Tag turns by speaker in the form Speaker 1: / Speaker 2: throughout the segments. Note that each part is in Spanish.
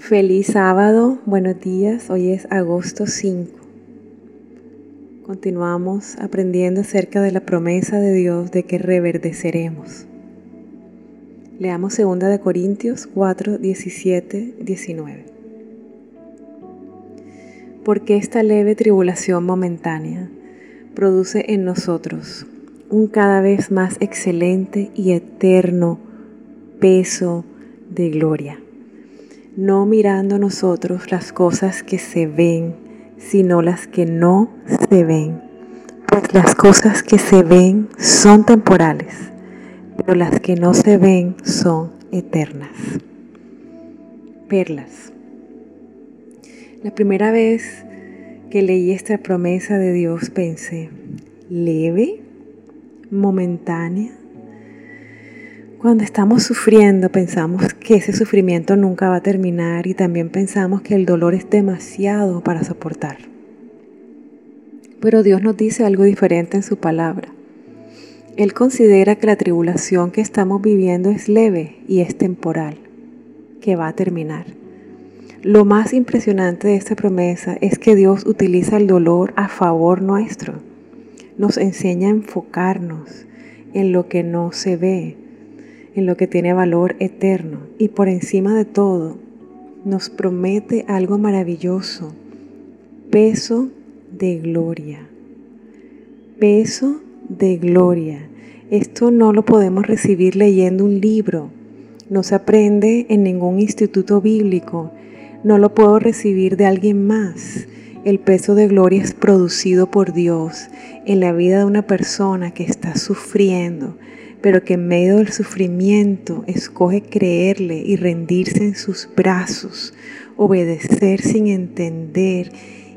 Speaker 1: Feliz sábado, buenos días. Hoy es agosto 5. Continuamos aprendiendo acerca de la promesa de Dios de que reverdeceremos. Leamos 2 de Corintios 4, 17, 19. Porque esta leve tribulación momentánea produce en nosotros un cada vez más excelente y eterno peso de gloria no mirando nosotros las cosas que se ven, sino las que no se ven. Pues las cosas que se ven son temporales, pero las que no se ven son eternas. Perlas. La primera vez que leí esta promesa de Dios pensé, leve, momentánea, cuando estamos sufriendo pensamos que ese sufrimiento nunca va a terminar y también pensamos que el dolor es demasiado para soportar. Pero Dios nos dice algo diferente en su palabra. Él considera que la tribulación que estamos viviendo es leve y es temporal, que va a terminar. Lo más impresionante de esta promesa es que Dios utiliza el dolor a favor nuestro. Nos enseña a enfocarnos en lo que no se ve, en lo que tiene valor eterno y por encima de todo nos promete algo maravilloso, peso de gloria. Peso de gloria. Esto no lo podemos recibir leyendo un libro, no se aprende en ningún instituto bíblico, no lo puedo recibir de alguien más. El peso de gloria es producido por Dios en la vida de una persona que está sufriendo, pero que en medio del sufrimiento escoge creerle y rendirse en sus brazos, obedecer sin entender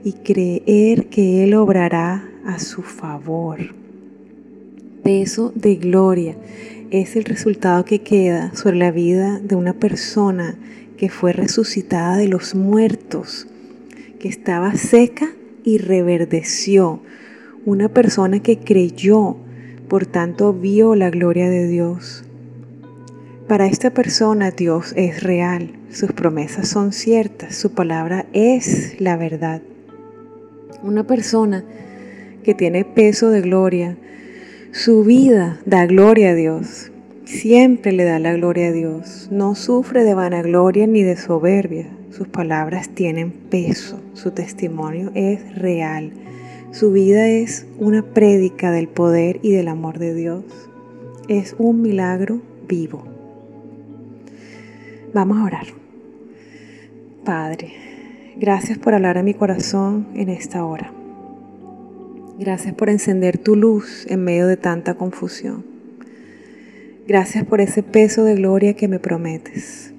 Speaker 1: y creer que Él obrará a su favor. Peso de gloria es el resultado que queda sobre la vida de una persona que fue resucitada de los muertos, que estaba seca y reverdeció, una persona que creyó por tanto vio la gloria de Dios. Para esta persona Dios es real, sus promesas son ciertas, su palabra es la verdad. Una persona que tiene peso de gloria, su vida da gloria a Dios, siempre le da la gloria a Dios, no sufre de vanagloria ni de soberbia, sus palabras tienen peso, su testimonio es real su vida es una prédica del poder y del amor de Dios. Es un milagro vivo. Vamos a orar. Padre, gracias por hablar a mi corazón en esta hora. Gracias por encender tu luz en medio de tanta confusión. Gracias por ese peso de gloria que me prometes.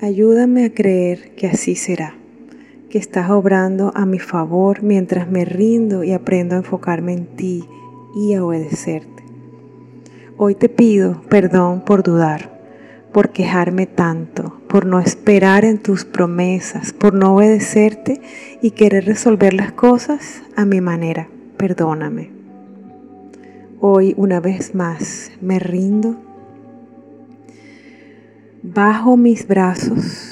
Speaker 1: Ayúdame a creer que así será que estás obrando a mi favor mientras me rindo y aprendo a enfocarme en ti y a obedecerte. Hoy te pido perdón por dudar, por quejarme tanto, por no esperar en tus promesas, por no obedecerte y querer resolver las cosas a mi manera. Perdóname. Hoy una vez más me rindo, bajo mis brazos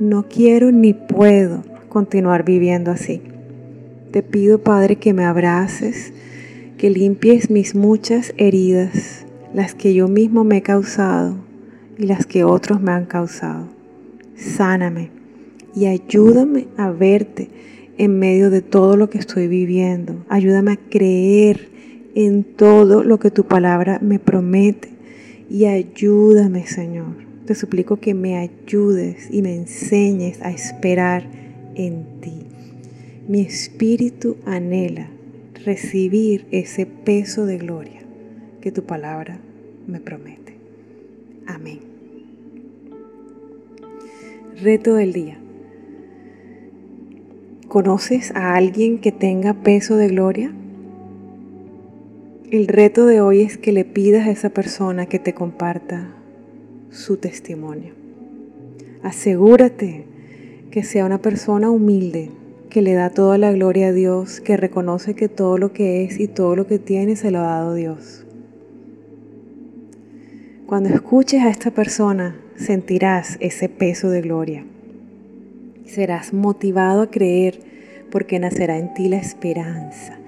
Speaker 1: no quiero ni puedo continuar viviendo así. Te pido, Padre, que me abraces, que limpies mis muchas heridas, las que yo mismo me he causado y las que otros me han causado. Sáname y ayúdame a verte en medio de todo lo que estoy viviendo. Ayúdame a creer en todo lo que tu palabra me promete y ayúdame, Señor te suplico que me ayudes y me enseñes a esperar en ti. Mi espíritu anhela recibir ese peso de gloria que tu palabra me promete. Amén. Reto del día. ¿Conoces a alguien que tenga peso de gloria? El reto de hoy es que le pidas a esa persona que te comparta su testimonio. Asegúrate que sea una persona humilde, que le da toda la gloria a Dios, que reconoce que todo lo que es y todo lo que tiene se lo ha dado Dios. Cuando escuches a esta persona sentirás ese peso de gloria. Serás motivado a creer porque nacerá en ti la esperanza.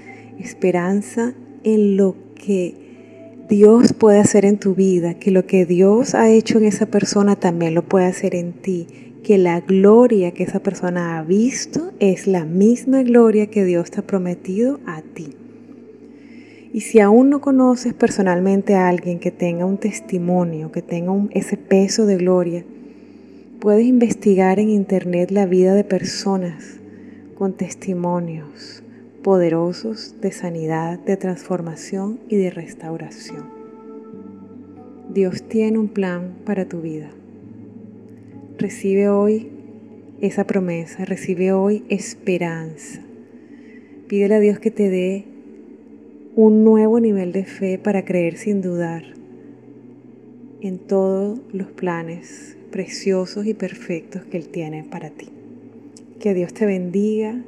Speaker 1: Esperanza en lo que Dios puede hacer en tu vida, que lo que Dios ha hecho en esa persona también lo puede hacer en ti, que la gloria que esa persona ha visto es la misma gloria que Dios te ha prometido a ti. Y si aún no conoces personalmente a alguien que tenga un testimonio, que tenga ese peso de gloria, puedes investigar en internet la vida de personas con testimonios poderosos de sanidad, de transformación y de restauración. Dios tiene un plan para tu vida. Recibe hoy esa promesa, recibe hoy esperanza. Pídele a Dios que te dé un nuevo nivel de fe para creer sin dudar en todos los planes preciosos y perfectos que Él tiene para ti. Que Dios te bendiga,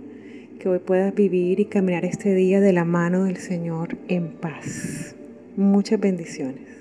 Speaker 1: que hoy puedas vivir y caminar este día de la mano del Señor en paz. Muchas bendiciones.